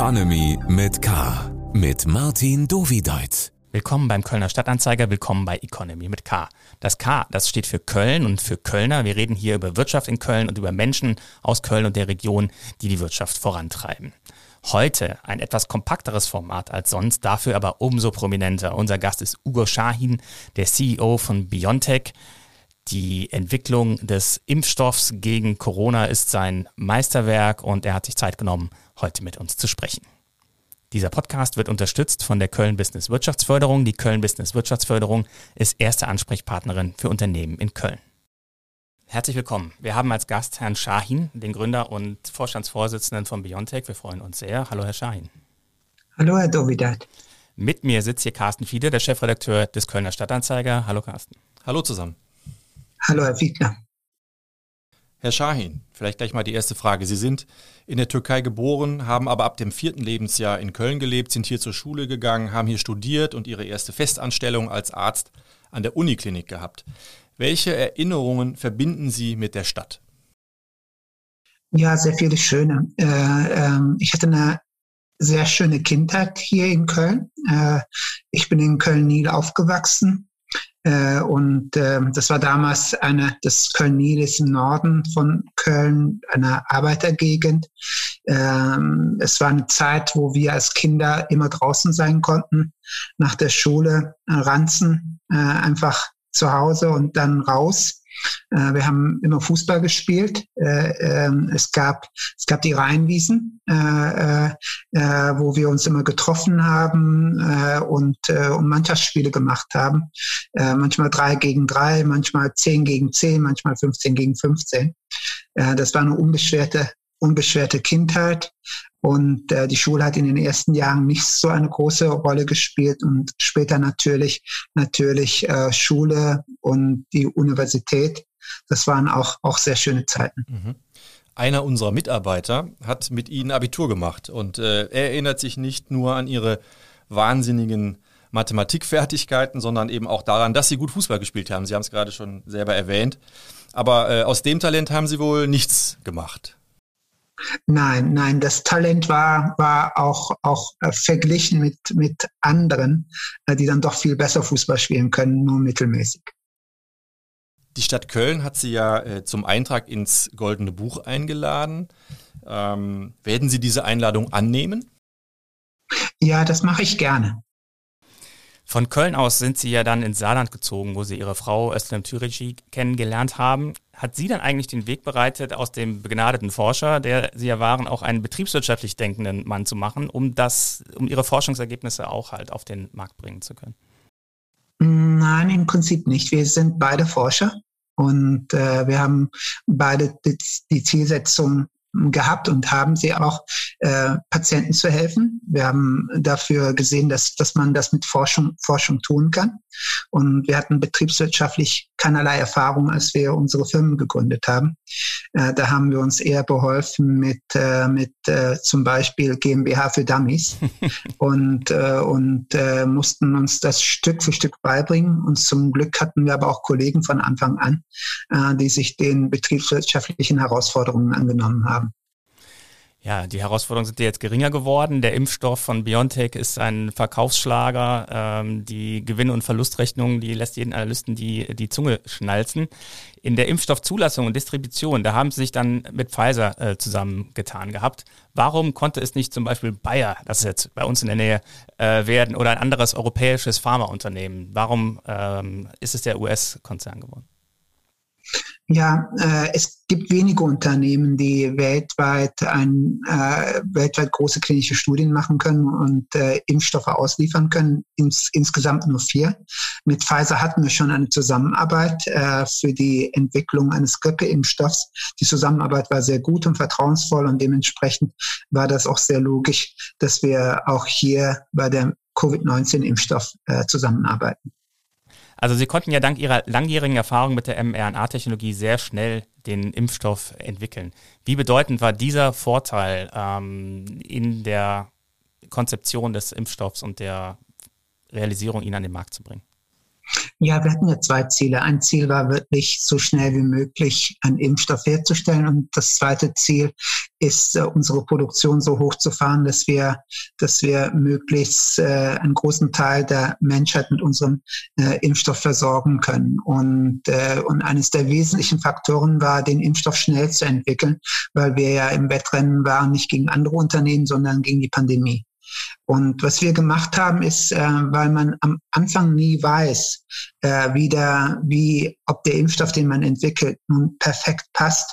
Economy mit K. Mit Martin Dovideit. Willkommen beim Kölner Stadtanzeiger, willkommen bei Economy mit K. Das K, das steht für Köln und für Kölner. Wir reden hier über Wirtschaft in Köln und über Menschen aus Köln und der Region, die die Wirtschaft vorantreiben. Heute ein etwas kompakteres Format als sonst, dafür aber umso prominenter. Unser Gast ist Ugo Shahin, der CEO von Biontech. Die Entwicklung des Impfstoffs gegen Corona ist sein Meisterwerk und er hat sich Zeit genommen, heute mit uns zu sprechen. Dieser Podcast wird unterstützt von der Köln Business Wirtschaftsförderung. Die Köln Business Wirtschaftsförderung ist erste Ansprechpartnerin für Unternehmen in Köln. Herzlich willkommen. Wir haben als Gast Herrn Shahin, den Gründer und Vorstandsvorsitzenden von Biontech. Wir freuen uns sehr. Hallo, Herr Shahin. Hallo, Herr Dovidat. Mit mir sitzt hier Carsten Fiede, der Chefredakteur des Kölner Stadtanzeiger. Hallo, Carsten. Hallo zusammen. Hallo, Herr Fiedler. Herr Shahin, vielleicht gleich mal die erste Frage. Sie sind in der Türkei geboren, haben aber ab dem vierten Lebensjahr in Köln gelebt, sind hier zur Schule gegangen, haben hier studiert und Ihre erste Festanstellung als Arzt an der Uniklinik gehabt. Welche Erinnerungen verbinden Sie mit der Stadt? Ja, sehr viele schöne. Äh, äh, ich hatte eine sehr schöne Kindheit hier in Köln. Äh, ich bin in Köln-Nil aufgewachsen äh, und äh, das war damals eine, das Köln-Nil ist im Norden von Köln, eine Arbeitergegend. Ähm, es war eine Zeit, wo wir als Kinder immer draußen sein konnten, nach der Schule äh, ranzen, äh, einfach zu Hause und dann raus. Äh, wir haben immer Fußball gespielt. Äh, ähm, es gab es gab die Rheinwiesen, äh, wo wir uns immer getroffen haben und, und Mannschaftsspiele gemacht haben. manchmal drei gegen drei, manchmal zehn gegen zehn, manchmal 15 gegen 15. das war eine unbeschwerte unbeschwerte Kindheit. Und äh, die Schule hat in den ersten Jahren nicht so eine große Rolle gespielt und später natürlich natürlich äh, Schule und die Universität. Das waren auch auch sehr schöne Zeiten. Mhm. Einer unserer Mitarbeiter hat mit Ihnen Abitur gemacht und äh, er erinnert sich nicht nur an Ihre wahnsinnigen Mathematikfertigkeiten, sondern eben auch daran, dass Sie gut Fußball gespielt haben. Sie haben es gerade schon selber erwähnt. Aber äh, aus dem Talent haben Sie wohl nichts gemacht. Nein, nein, das Talent war, war auch, auch äh, verglichen mit, mit anderen, äh, die dann doch viel besser Fußball spielen können, nur mittelmäßig. Die Stadt Köln hat Sie ja äh, zum Eintrag ins Goldene Buch eingeladen. Ähm, werden Sie diese Einladung annehmen? Ja, das mache ich gerne. Von Köln aus sind Sie ja dann ins Saarland gezogen, wo Sie Ihre Frau Özlem Türeci kennengelernt haben. Hat sie dann eigentlich den Weg bereitet, aus dem begnadeten Forscher, der Sie ja waren, auch einen betriebswirtschaftlich denkenden Mann zu machen, um das, um Ihre Forschungsergebnisse auch halt auf den Markt bringen zu können? Nein, im Prinzip nicht. Wir sind beide Forscher und äh, wir haben beide die, die Zielsetzung, gehabt und haben sie auch, äh, Patienten zu helfen. Wir haben dafür gesehen, dass, dass man das mit Forschung, Forschung tun kann. Und wir hatten betriebswirtschaftlich keinerlei Erfahrung, als wir unsere Firmen gegründet haben. Äh, da haben wir uns eher beholfen mit, äh, mit äh, zum Beispiel GmbH für Dummies und, äh, und äh, mussten uns das Stück für Stück beibringen. Und zum Glück hatten wir aber auch Kollegen von Anfang an, äh, die sich den betriebswirtschaftlichen Herausforderungen angenommen haben. Ja, die Herausforderungen sind jetzt geringer geworden. Der Impfstoff von BioNTech ist ein Verkaufsschlager. Ähm, die Gewinn- und Verlustrechnung, die lässt jeden Analysten die, die Zunge schnalzen. In der Impfstoffzulassung und Distribution, da haben sie sich dann mit Pfizer äh, zusammengetan gehabt. Warum konnte es nicht zum Beispiel Bayer, das ist jetzt bei uns in der Nähe, äh, werden oder ein anderes europäisches Pharmaunternehmen? Warum ähm, ist es der US-Konzern geworden? Ja, äh, es gibt wenige Unternehmen, die weltweit ein, äh, weltweit große klinische Studien machen können und äh, Impfstoffe ausliefern können. Ins, insgesamt nur vier. Mit Pfizer hatten wir schon eine Zusammenarbeit äh, für die Entwicklung eines Grippeimpfstoffs. Die Zusammenarbeit war sehr gut und vertrauensvoll und dementsprechend war das auch sehr logisch, dass wir auch hier bei der Covid-19-Impfstoff äh, zusammenarbeiten. Also Sie konnten ja dank Ihrer langjährigen Erfahrung mit der mRNA-Technologie sehr schnell den Impfstoff entwickeln. Wie bedeutend war dieser Vorteil ähm, in der Konzeption des Impfstoffs und der Realisierung, ihn an den Markt zu bringen? Ja, wir hatten ja zwei Ziele. Ein Ziel war wirklich, so schnell wie möglich einen Impfstoff herzustellen. Und das zweite Ziel, ist, äh, unsere Produktion so hochzufahren, dass wir, dass wir möglichst äh, einen großen Teil der Menschheit mit unserem äh, Impfstoff versorgen können. Und, äh, und eines der wesentlichen Faktoren war, den Impfstoff schnell zu entwickeln, weil wir ja im Wettrennen waren, nicht gegen andere Unternehmen, sondern gegen die Pandemie. Und was wir gemacht haben, ist, äh, weil man am Anfang nie weiß, äh, wie, der, wie, ob der Impfstoff, den man entwickelt, nun perfekt passt.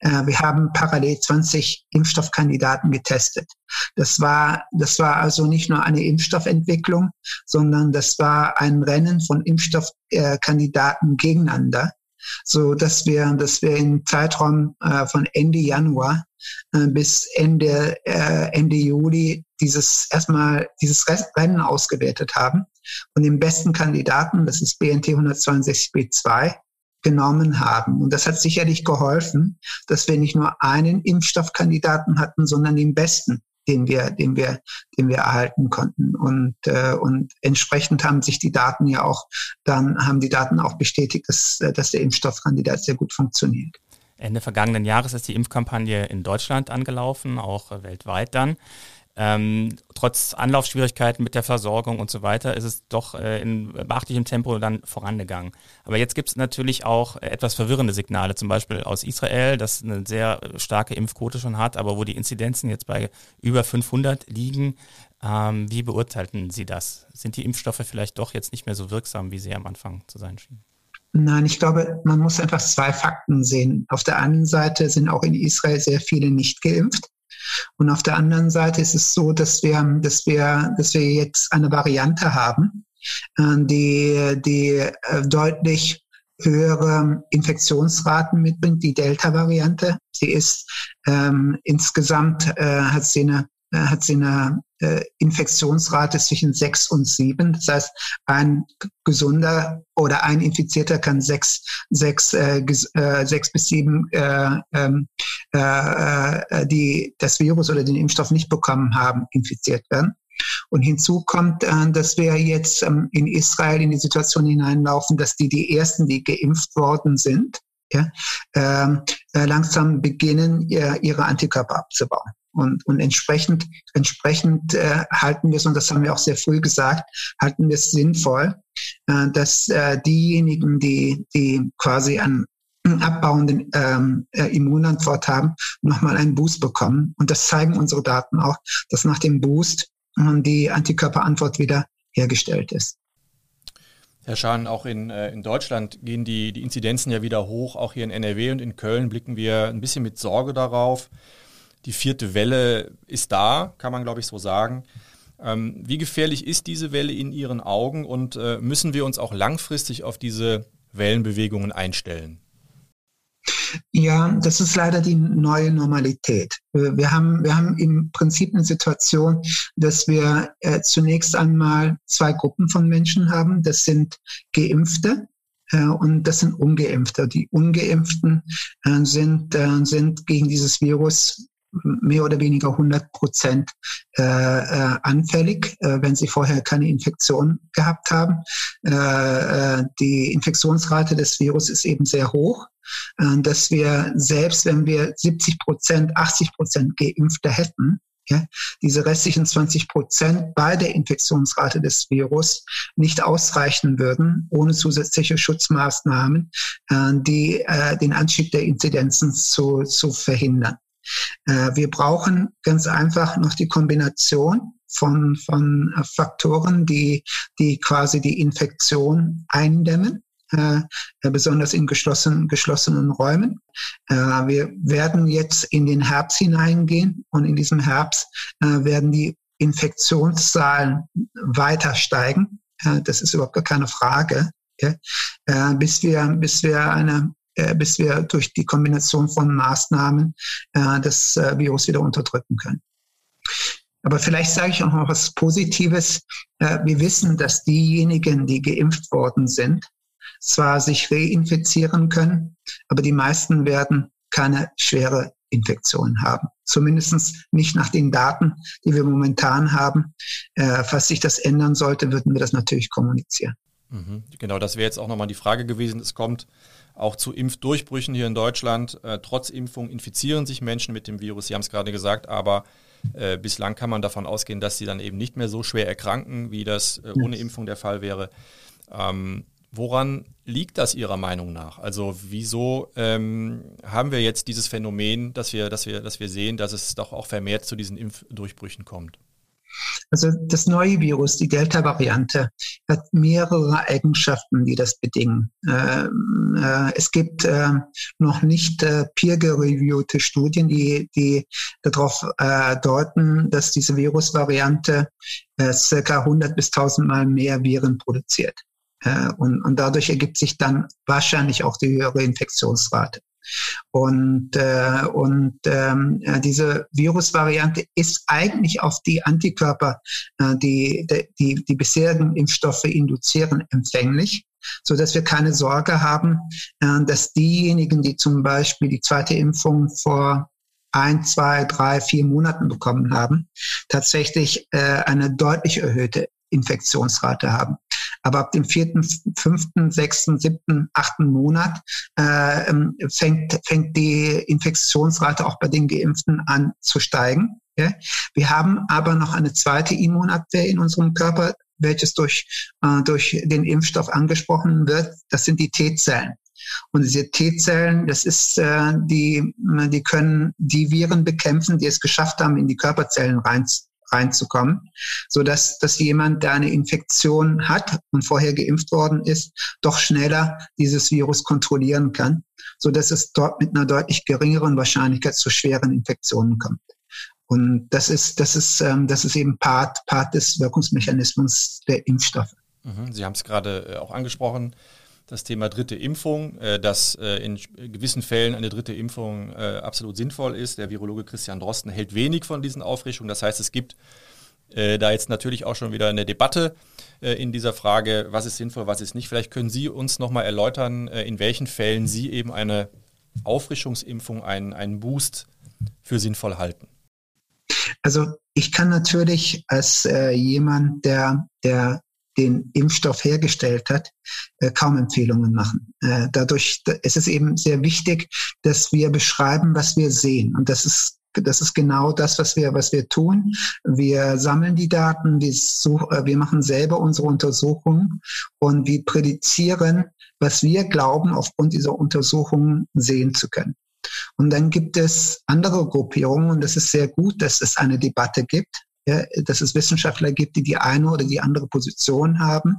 Äh, wir haben parallel 20 Impfstoffkandidaten getestet. Das war, das war also nicht nur eine Impfstoffentwicklung, sondern das war ein Rennen von Impfstoffkandidaten gegeneinander so dass wir, dass wir im Zeitraum äh, von Ende Januar äh, bis Ende, äh, Ende Juli dieses erstmal dieses Rennen ausgewertet haben und den besten Kandidaten, das ist BNT 162b2, genommen haben. Und das hat sicherlich geholfen, dass wir nicht nur einen Impfstoffkandidaten hatten, sondern den besten den wir, den wir, den wir erhalten konnten. Und, äh, und entsprechend haben sich die Daten ja auch dann, haben die Daten auch bestätigt, dass, dass der Impfstoffkandidat sehr gut funktioniert. Ende vergangenen Jahres ist die Impfkampagne in Deutschland angelaufen, auch weltweit dann. Ähm, trotz Anlaufschwierigkeiten mit der Versorgung und so weiter ist es doch äh, in beachtlichem Tempo dann vorangegangen. Aber jetzt gibt es natürlich auch etwas verwirrende Signale, zum Beispiel aus Israel, das eine sehr starke Impfquote schon hat, aber wo die Inzidenzen jetzt bei über 500 liegen. Ähm, wie beurteilten Sie das? Sind die Impfstoffe vielleicht doch jetzt nicht mehr so wirksam, wie sie am Anfang zu sein schienen? Nein, ich glaube, man muss einfach zwei Fakten sehen. Auf der einen Seite sind auch in Israel sehr viele nicht geimpft. Und auf der anderen Seite ist es so, dass wir, dass wir, dass wir jetzt eine Variante haben, äh, die, die äh, deutlich höhere Infektionsraten mitbringt, die Delta-Variante. Sie ist ähm, insgesamt äh, hat sie eine äh, hat sie eine äh, Infektionsrate zwischen sechs und sieben. Das heißt, ein gesunder oder ein Infizierter kann sechs, sechs, äh, äh, sechs bis sieben äh, ähm, äh, äh, die das Virus oder den Impfstoff nicht bekommen haben, infiziert werden. Und hinzu kommt, äh, dass wir jetzt ähm, in Israel in die Situation hineinlaufen, dass die die ersten, die geimpft worden sind, ja, ähm, äh, langsam beginnen, ihre Antikörper abzubauen. Und, und entsprechend, entsprechend äh, halten wir es, und das haben wir auch sehr früh gesagt, halten wir es sinnvoll, äh, dass äh, diejenigen, die, die quasi an abbauenden ähm, äh, Immunantwort haben, nochmal einen Boost bekommen. Und das zeigen unsere Daten auch, dass nach dem Boost äh, die Antikörperantwort wieder hergestellt ist. Herr Schahn, auch in, äh, in Deutschland gehen die, die Inzidenzen ja wieder hoch. Auch hier in NRW und in Köln blicken wir ein bisschen mit Sorge darauf. Die vierte Welle ist da, kann man glaube ich so sagen. Ähm, wie gefährlich ist diese Welle in Ihren Augen und äh, müssen wir uns auch langfristig auf diese Wellenbewegungen einstellen? Ja, das ist leider die neue Normalität. Wir haben, wir haben im Prinzip eine Situation, dass wir äh, zunächst einmal zwei Gruppen von Menschen haben. Das sind Geimpfte, äh, und das sind Ungeimpfte. Die Ungeimpften äh, sind, äh, sind gegen dieses Virus mehr oder weniger 100 Prozent äh, äh, anfällig, äh, wenn sie vorher keine Infektion gehabt haben. Äh, äh die Infektionsrate des Virus ist eben sehr hoch, äh, dass wir selbst, wenn wir 70 Prozent, 80 Prozent Geimpfte hätten, ja, diese restlichen 20 Prozent bei der Infektionsrate des Virus nicht ausreichen würden, ohne zusätzliche Schutzmaßnahmen, äh, die äh, den Anstieg der Inzidenzen zu, zu verhindern. Äh, wir brauchen ganz einfach noch die Kombination von, von äh, Faktoren, die, die quasi die Infektion eindämmen. Äh, besonders in geschlossenen, geschlossenen Räumen. Wir werden jetzt in den Herbst hineingehen und in diesem Herbst werden die Infektionszahlen weiter steigen. Das ist überhaupt gar keine Frage. Ja? bis wir, bis wir eine bis wir durch die Kombination von Maßnahmen äh, das äh, Virus wieder unterdrücken können. Aber vielleicht sage ich auch noch was Positives. Äh, wir wissen, dass diejenigen, die geimpft worden sind, zwar sich reinfizieren können, aber die meisten werden keine schwere Infektion haben. Zumindest nicht nach den Daten, die wir momentan haben. Äh, falls sich das ändern sollte, würden wir das natürlich kommunizieren. Mhm. Genau, das wäre jetzt auch nochmal die Frage gewesen. Es kommt auch zu Impfdurchbrüchen hier in Deutschland. Äh, trotz Impfung infizieren sich Menschen mit dem Virus. Sie haben es gerade gesagt, aber äh, bislang kann man davon ausgehen, dass sie dann eben nicht mehr so schwer erkranken, wie das äh, ohne Impfung der Fall wäre. Ähm, woran liegt das Ihrer Meinung nach? Also wieso ähm, haben wir jetzt dieses Phänomen, dass wir, dass, wir, dass wir sehen, dass es doch auch vermehrt zu diesen Impfdurchbrüchen kommt? Also das neue Virus, die Delta-Variante, hat mehrere Eigenschaften, die das bedingen. Ähm, äh, es gibt äh, noch nicht äh, peer-reviewte Studien, die, die darauf äh, deuten, dass diese Virusvariante äh, circa 100 bis 1000 Mal mehr Viren produziert. Äh, und, und dadurch ergibt sich dann wahrscheinlich auch die höhere Infektionsrate. Und, äh, und ähm, diese Virusvariante ist eigentlich auf die Antikörper, äh, die, die die bisherigen Impfstoffe induzieren, empfänglich, so dass wir keine Sorge haben, äh, dass diejenigen, die zum Beispiel die zweite Impfung vor ein, zwei, drei, vier Monaten bekommen haben, tatsächlich äh, eine deutlich erhöhte Infektionsrate haben. Aber ab dem vierten, fünften, sechsten, siebten, achten Monat äh, ähm, fängt, fängt die Infektionsrate auch bei den Geimpften an zu steigen. Ja? Wir haben aber noch eine zweite Immunabwehr in unserem Körper, welches durch, äh, durch den Impfstoff angesprochen wird. Das sind die T-Zellen. Und diese T-Zellen, das ist, äh, die, die können die Viren bekämpfen, die es geschafft haben, in die Körperzellen rein, reinzukommen, so dass, dass jemand, der eine Infektion hat und vorher geimpft worden ist, doch schneller dieses Virus kontrollieren kann, so dass es dort mit einer deutlich geringeren Wahrscheinlichkeit zu schweren Infektionen kommt. Und das ist, das ist, ähm, das ist eben Part, Part des Wirkungsmechanismus der Impfstoffe. Mhm, Sie haben es gerade äh, auch angesprochen das Thema dritte Impfung, äh, dass äh, in gewissen Fällen eine dritte Impfung äh, absolut sinnvoll ist. Der Virologe Christian Drosten hält wenig von diesen Aufrichtungen. Das heißt, es gibt da jetzt natürlich auch schon wieder eine Debatte in dieser Frage, was ist sinnvoll, was ist nicht. Vielleicht können Sie uns nochmal erläutern, in welchen Fällen Sie eben eine Auffrischungsimpfung, einen, einen Boost für sinnvoll halten. Also ich kann natürlich als äh, jemand, der, der den Impfstoff hergestellt hat, äh, kaum Empfehlungen machen. Äh, dadurch ist es eben sehr wichtig, dass wir beschreiben, was wir sehen. Und das ist das ist genau das, was wir, was wir tun. Wir sammeln die Daten, wir, such, äh, wir machen selber unsere Untersuchungen und wir prädizieren, was wir glauben, aufgrund dieser Untersuchungen sehen zu können. Und dann gibt es andere Gruppierungen und es ist sehr gut, dass es eine Debatte gibt ja, dass es Wissenschaftler gibt, die die eine oder die andere Position haben,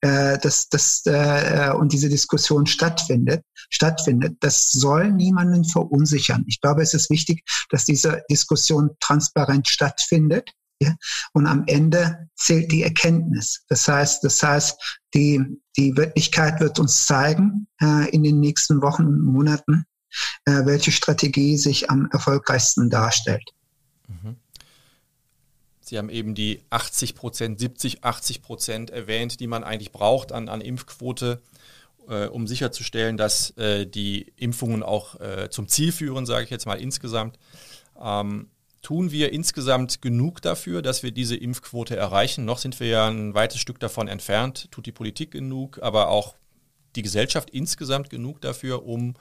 äh, dass, dass, äh, und diese Diskussion stattfindet, stattfindet. Das soll niemanden verunsichern. Ich glaube, es ist wichtig, dass diese Diskussion transparent stattfindet. Ja? Und am Ende zählt die Erkenntnis. Das heißt, das heißt, die, die Wirklichkeit wird uns zeigen äh, in den nächsten Wochen und Monaten, äh, welche Strategie sich am erfolgreichsten darstellt. Mhm. Sie haben eben die 80 Prozent, 70, 80 Prozent erwähnt, die man eigentlich braucht an, an Impfquote, äh, um sicherzustellen, dass äh, die Impfungen auch äh, zum Ziel führen, sage ich jetzt mal insgesamt. Ähm, tun wir insgesamt genug dafür, dass wir diese Impfquote erreichen? Noch sind wir ja ein weites Stück davon entfernt. Tut die Politik genug, aber auch die Gesellschaft insgesamt genug dafür, um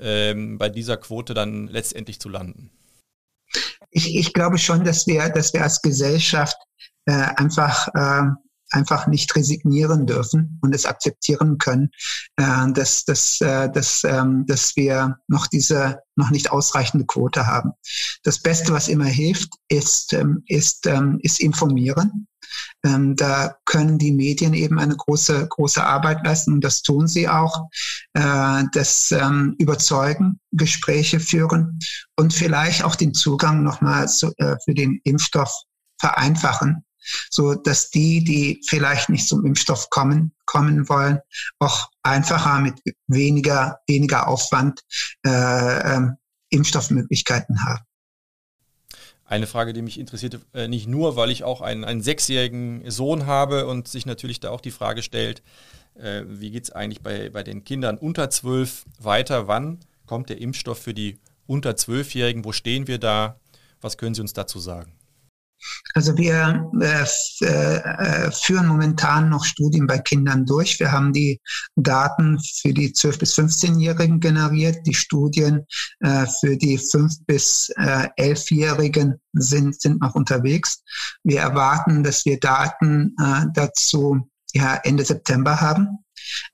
ähm, bei dieser Quote dann letztendlich zu landen? Ich, ich glaube schon, dass wir, dass wir als Gesellschaft äh, einfach äh, einfach nicht resignieren dürfen und es akzeptieren können, äh, dass, dass, äh, dass, ähm, dass wir noch diese noch nicht ausreichende Quote haben. Das Beste, was immer hilft, ist, ähm, ist, ähm, ist informieren. Ähm, da können die Medien eben eine große, große Arbeit leisten und das tun sie auch. Äh, das ähm, Überzeugen, Gespräche führen und vielleicht auch den Zugang nochmal äh, für den Impfstoff vereinfachen, so dass die, die vielleicht nicht zum Impfstoff kommen, kommen wollen, auch einfacher mit weniger, weniger Aufwand äh, äh, Impfstoffmöglichkeiten haben. Eine Frage, die mich interessiert, äh, nicht nur, weil ich auch einen, einen sechsjährigen Sohn habe und sich natürlich da auch die Frage stellt, äh, wie geht es eigentlich bei, bei den Kindern unter zwölf weiter? Wann kommt der Impfstoff für die unter zwölfjährigen? Wo stehen wir da? Was können Sie uns dazu sagen? Also wir äh, äh, führen momentan noch Studien bei Kindern durch. Wir haben die Daten für die 12- bis 15-Jährigen generiert. Die Studien äh, für die 5- bis äh, 11-Jährigen sind, sind noch unterwegs. Wir erwarten, dass wir Daten äh, dazu ja, Ende September haben,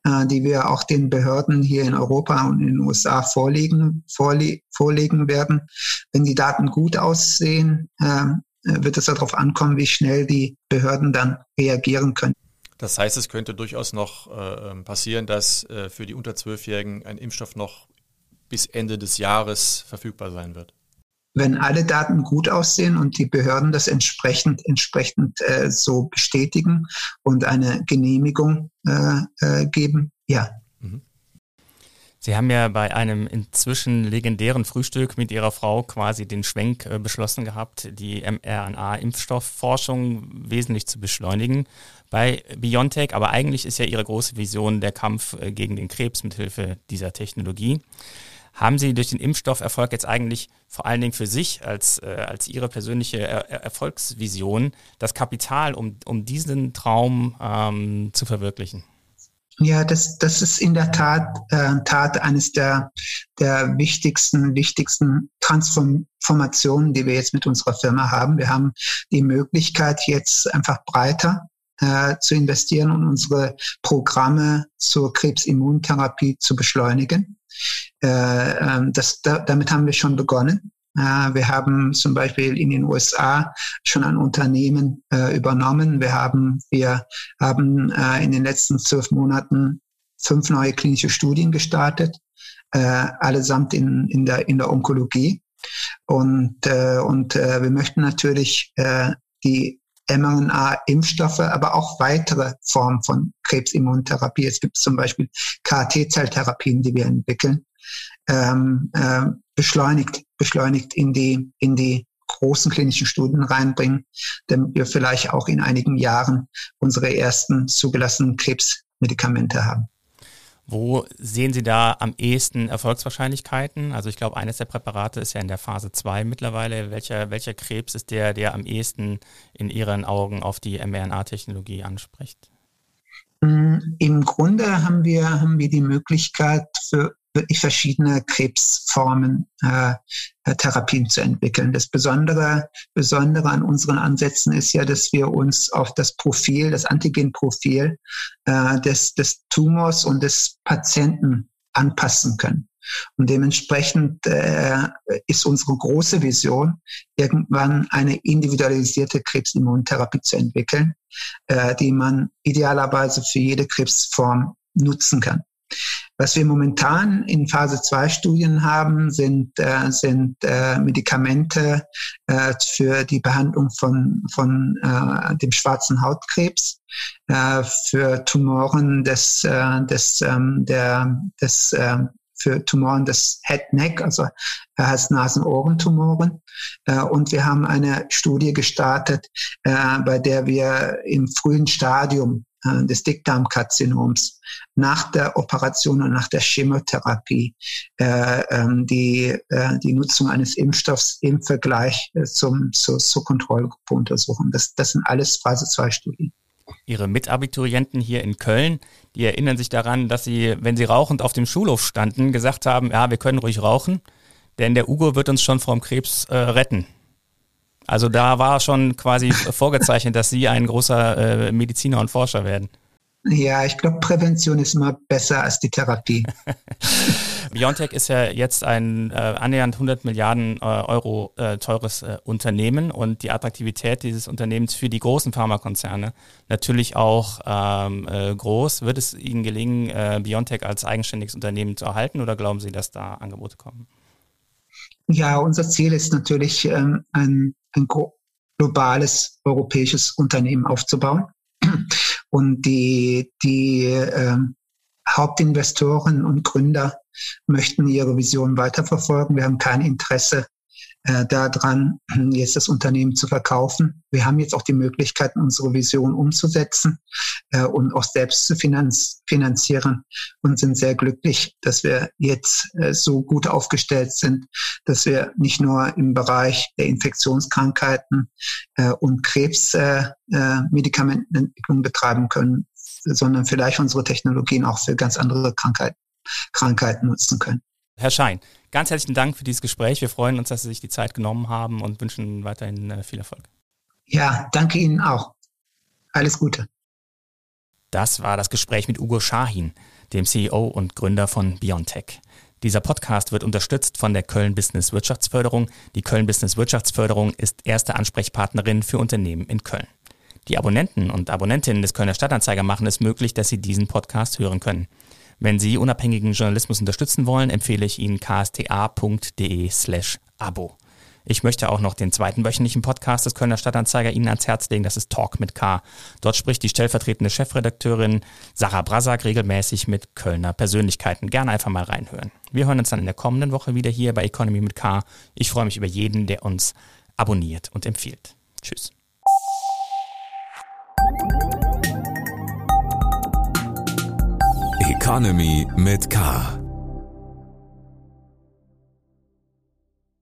äh, die wir auch den Behörden hier in Europa und in den USA vorlegen, vorle vorlegen werden. Wenn die Daten gut aussehen, äh, wird es darauf ankommen, wie schnell die Behörden dann reagieren können. Das heißt, es könnte durchaus noch äh, ähm, passieren, dass äh, für die unter Zwölfjährigen ein Impfstoff noch bis Ende des Jahres verfügbar sein wird. Wenn alle Daten gut aussehen und die Behörden das entsprechend entsprechend äh, so bestätigen und eine Genehmigung äh, äh, geben, ja, Sie haben ja bei einem inzwischen legendären Frühstück mit Ihrer Frau quasi den Schwenk äh, beschlossen gehabt, die mRNA-Impfstoffforschung wesentlich zu beschleunigen bei BioNTech. Aber eigentlich ist ja Ihre große Vision der Kampf äh, gegen den Krebs mithilfe dieser Technologie. Haben Sie durch den Impfstofferfolg jetzt eigentlich vor allen Dingen für sich als, äh, als Ihre persönliche er Erfolgsvision das Kapital, um, um diesen Traum ähm, zu verwirklichen? Ja, das, das ist in der Tat, äh, Tat eines der, der wichtigsten, wichtigsten Transformationen, die wir jetzt mit unserer Firma haben. Wir haben die Möglichkeit, jetzt einfach breiter äh, zu investieren und unsere Programme zur Krebsimmuntherapie zu beschleunigen. Äh, ähm, das, da, damit haben wir schon begonnen. Äh, wir haben zum Beispiel in den USA schon ein Unternehmen äh, übernommen. Wir haben, wir haben äh, in den letzten zwölf Monaten fünf neue klinische Studien gestartet, äh, allesamt in, in, der, in der Onkologie. Und, äh, und äh, wir möchten natürlich äh, die mRNA-Impfstoffe, aber auch weitere Formen von Krebsimmuntherapie. Es gibt zum Beispiel KT-Zelltherapien, die wir entwickeln, ähm, äh, beschleunigt, beschleunigt in die, in die großen klinischen Studien reinbringen, damit wir vielleicht auch in einigen Jahren unsere ersten zugelassenen Krebsmedikamente haben. Wo sehen Sie da am ehesten Erfolgswahrscheinlichkeiten? Also ich glaube, eines der Präparate ist ja in der Phase 2 mittlerweile. Welcher, welcher Krebs ist der, der am ehesten in Ihren Augen auf die mRNA-Technologie anspricht? Im Grunde haben wir, haben wir die Möglichkeit für wirklich verschiedene Krebsformen äh, äh, Therapien zu entwickeln. Das Besondere, Besondere an unseren Ansätzen ist ja, dass wir uns auf das Profil, das Antigenprofil äh, des, des Tumors und des Patienten anpassen können. Und dementsprechend äh, ist unsere große Vision, irgendwann eine individualisierte Krebsimmuntherapie zu entwickeln, äh, die man idealerweise für jede Krebsform nutzen kann. Was wir momentan in Phase 2 Studien haben, sind, äh, sind äh, Medikamente äh, für die Behandlung von, von äh, dem schwarzen Hautkrebs, äh, für Tumoren des, äh, des, ähm, der, des äh, für Tumoren des Head-Neck, also Hals-Nasen-Ohrentumoren. Äh, und wir haben eine Studie gestartet, äh, bei der wir im frühen Stadium äh, des Dickdarmkarzinoms nach der Operation und nach der Chemotherapie äh, ähm, die, äh, die Nutzung eines Impfstoffs im Vergleich äh, zum, zur, zur Kontrollgruppe untersuchen. Das, das sind alles Phase 2 Studien. Ihre Mitabiturienten hier in Köln, die erinnern sich daran, dass sie, wenn sie rauchend auf dem Schulhof standen, gesagt haben, ja, wir können ruhig rauchen, denn der Ugo wird uns schon vom Krebs äh, retten. Also da war schon quasi vorgezeichnet, dass Sie ein großer äh, Mediziner und Forscher werden. Ja, ich glaube, Prävention ist immer besser als die Therapie. BioNTech ist ja jetzt ein äh, annähernd 100 Milliarden äh, Euro äh, teures äh, Unternehmen und die Attraktivität dieses Unternehmens für die großen Pharmakonzerne natürlich auch ähm, äh, groß. Wird es Ihnen gelingen, äh, BioNTech als eigenständiges Unternehmen zu erhalten oder glauben Sie, dass da Angebote kommen? Ja, unser Ziel ist natürlich, ähm, ein, ein globales europäisches Unternehmen aufzubauen. Und die, die ähm, Hauptinvestoren und Gründer möchten ihre Vision weiterverfolgen. Wir haben kein Interesse, äh, daran, jetzt das Unternehmen zu verkaufen. Wir haben jetzt auch die Möglichkeit, unsere Vision umzusetzen äh, und auch selbst zu finanz finanzieren und sind sehr glücklich, dass wir jetzt äh, so gut aufgestellt sind, dass wir nicht nur im Bereich der Infektionskrankheiten äh, und Krebsmedikamentenentwicklung äh, betreiben können, sondern vielleicht unsere Technologien auch für ganz andere Krankheiten, Krankheiten nutzen können. Herr Schein, ganz herzlichen Dank für dieses Gespräch. Wir freuen uns, dass Sie sich die Zeit genommen haben und wünschen weiterhin äh, viel Erfolg. Ja, danke Ihnen auch. Alles Gute. Das war das Gespräch mit Ugo Schahin, dem CEO und Gründer von Biontech. Dieser Podcast wird unterstützt von der Köln Business Wirtschaftsförderung. Die Köln Business Wirtschaftsförderung ist erste Ansprechpartnerin für Unternehmen in Köln. Die Abonnenten und Abonnentinnen des Kölner Stadtanzeiger machen es möglich, dass Sie diesen Podcast hören können. Wenn Sie unabhängigen Journalismus unterstützen wollen, empfehle ich Ihnen ksta.de slash Abo. Ich möchte auch noch den zweiten wöchentlichen Podcast des Kölner Stadtanzeiger Ihnen ans Herz legen. Das ist Talk mit K. Dort spricht die stellvertretende Chefredakteurin Sarah Brasak regelmäßig mit Kölner Persönlichkeiten. Gerne einfach mal reinhören. Wir hören uns dann in der kommenden Woche wieder hier bei Economy mit K. Ich freue mich über jeden, der uns abonniert und empfiehlt. Tschüss. Economy mit K.